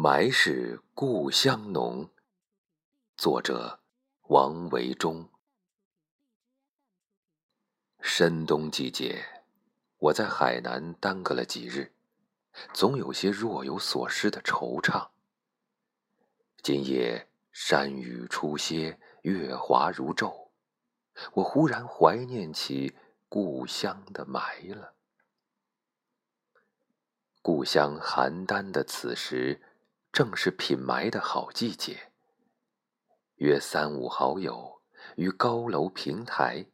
埋是故乡浓。作者：王维忠。深冬季节，我在海南耽搁了几日，总有些若有所失的惆怅。今夜山雨初歇，月华如昼，我忽然怀念起故乡的埋了。故乡邯郸的此时。正是品埋的好季节。约三五好友于高楼平台，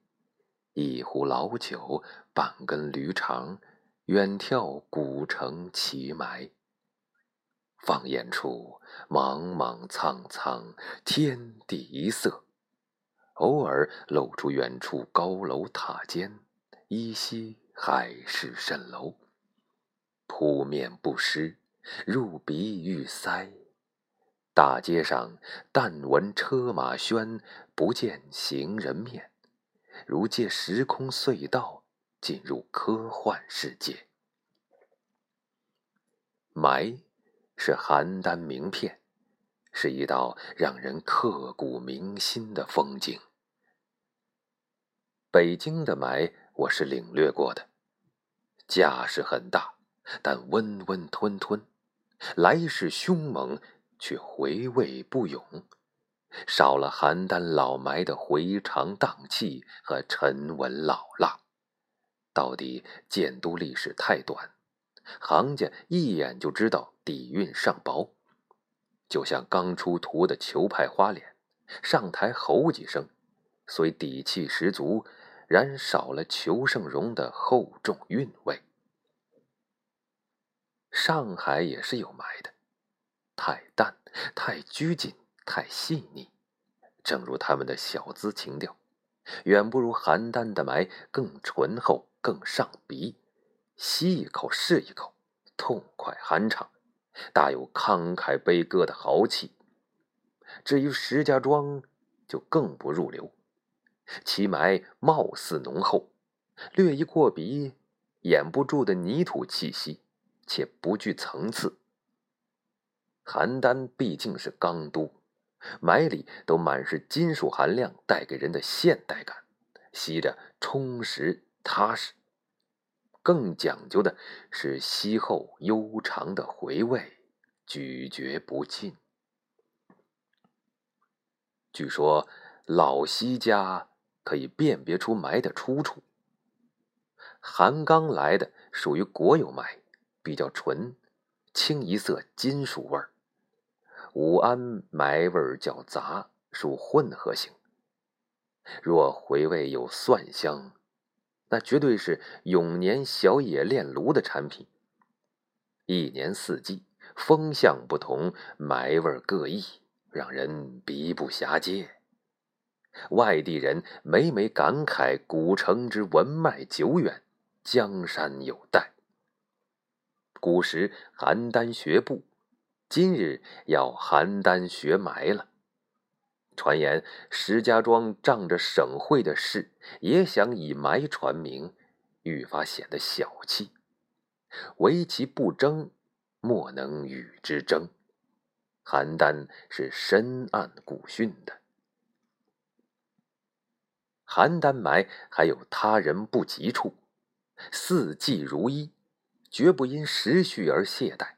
一壶老酒，半根驴肠，远眺古城奇埋。放眼处，莽莽苍苍，天地一色。偶尔露出远处高楼塔尖，依稀海市蜃楼。扑面不湿。入鼻欲塞，大街上但闻车马喧，不见行人面，如借时空隧道进入科幻世界。埋是邯郸名片，是一道让人刻骨铭心的风景。北京的埋我是领略过的，架势很大，但温温吞吞。来势凶猛，却回味不永，少了邯郸老埋的回肠荡气和沉稳老辣。到底建都历史太短，行家一眼就知道底蕴尚薄。就像刚出图的球派花脸，上台吼几声，虽底气十足，然少了裘盛戎的厚重韵味。上海也是有埋的，太淡、太拘谨、太细腻，正如他们的小资情调，远不如邯郸的埋更醇厚、更上鼻，吸一口是一口，痛快酣畅，大有慷慨悲歌的豪气。至于石家庄，就更不入流，其埋貌似浓厚，略一过鼻，掩不住的泥土气息。且不具层次。邯郸毕竟是钢都，埋里都满是金属含量带给人的现代感，吸着充实踏实。更讲究的是吸后悠长的回味，咀嚼不尽。据说老西家可以辨别出埋的出处。韩刚来的属于国有埋。比较纯，清一色金属味儿；武安埋味儿较杂，属混合型。若回味有蒜香，那绝对是永年小野炼炉的产品。一年四季，风向不同，埋味儿各异，让人鼻不暇接。外地人每每感慨古城之文脉久远，江山有待。古时邯郸学步，今日要邯郸学埋了。传言石家庄仗着省会的势，也想以埋传名，愈发显得小气。唯其不争，莫能与之争。邯郸是深谙古训的。邯郸埋还有他人不及处，四季如一。绝不因时序而懈怠，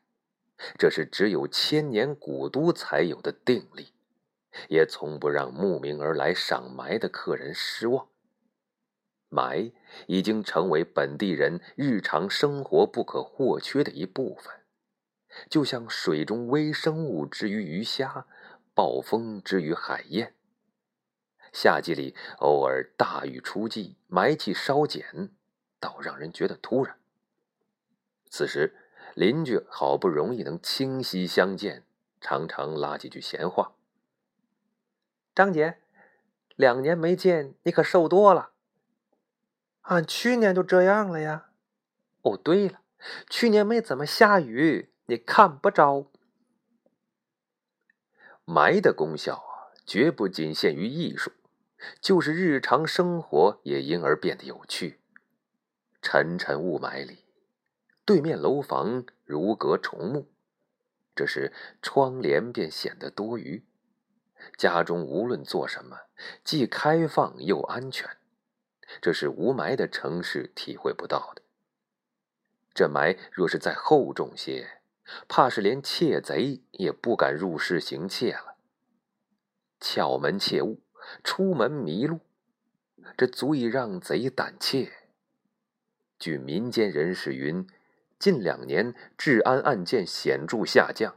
这是只有千年古都才有的定力，也从不让慕名而来赏埋的客人失望。埋已经成为本地人日常生活不可或缺的一部分，就像水中微生物之于鱼虾，暴风之于海燕。夏季里偶尔大雨初霁，埋气稍减，倒让人觉得突然。此时，邻居好不容易能清晰相见，常常拉几句闲话。张姐，两年没见，你可瘦多了。俺去年就这样了呀。哦，对了，去年没怎么下雨，你看不着。霾的功效啊，绝不仅限于艺术，就是日常生活也因而变得有趣。沉沉雾霾里。对面楼房如隔重木，这时窗帘便显得多余。家中无论做什么，既开放又安全，这是无霾的城市体会不到的。这霾若是再厚重些，怕是连窃贼也不敢入室行窃了。撬门窃物，出门迷路，这足以让贼胆怯。据民间人士云，近两年治安案件显著下降。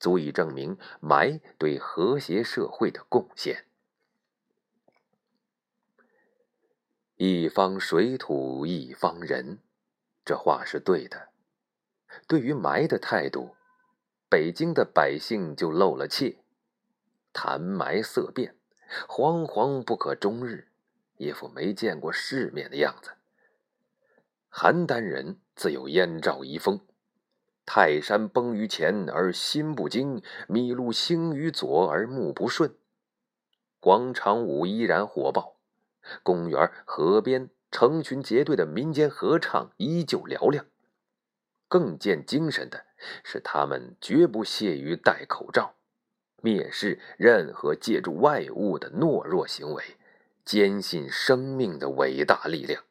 足以证明霾对和谐社会的贡献。一方水土一方人，这话是对的。对于霾的态度，北京的百姓就露了怯，谈霾色变，惶惶不可终日，一副没见过世面的样子。邯郸人自有燕赵遗风。泰山崩于前而心不惊，麋鹿兴于左而目不顺。广场舞依然火爆，公园、河边成群结队的民间合唱依旧嘹亮。更见精神的是，他们绝不屑于戴口罩，蔑视任何借助外物的懦弱行为，坚信生命的伟大力量。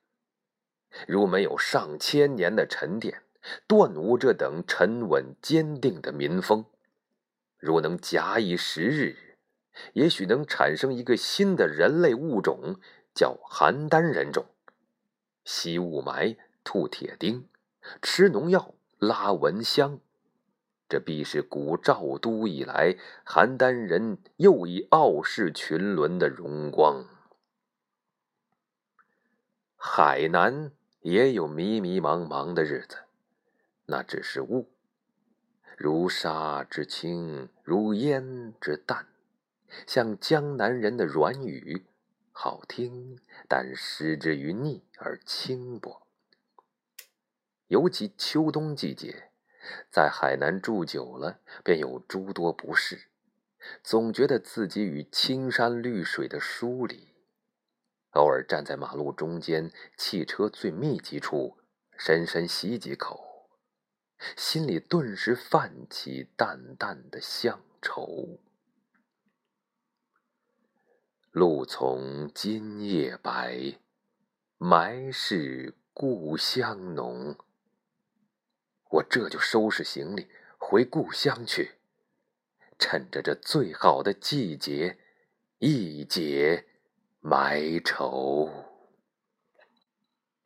如没有上千年的沉淀。断无这等沉稳坚定的民风。如能假以时日，也许能产生一个新的人类物种，叫邯郸人种。吸雾霾、吐铁钉、吃农药、拉蚊香，这必是古赵都以来邯郸人又一傲视群伦的荣光。海南也有迷迷茫茫的日子。那只是雾，如沙之轻，如烟之淡，像江南人的软语，好听，但失之于腻而轻薄。尤其秋冬季节，在海南住久了，便有诸多不适，总觉得自己与青山绿水的疏离。偶尔站在马路中间，汽车最密集处，深深吸几口。心里顿时泛起淡淡的乡愁。露从今夜白，埋是故乡浓。我这就收拾行李回故乡去，趁着这最好的季节，一解埋愁。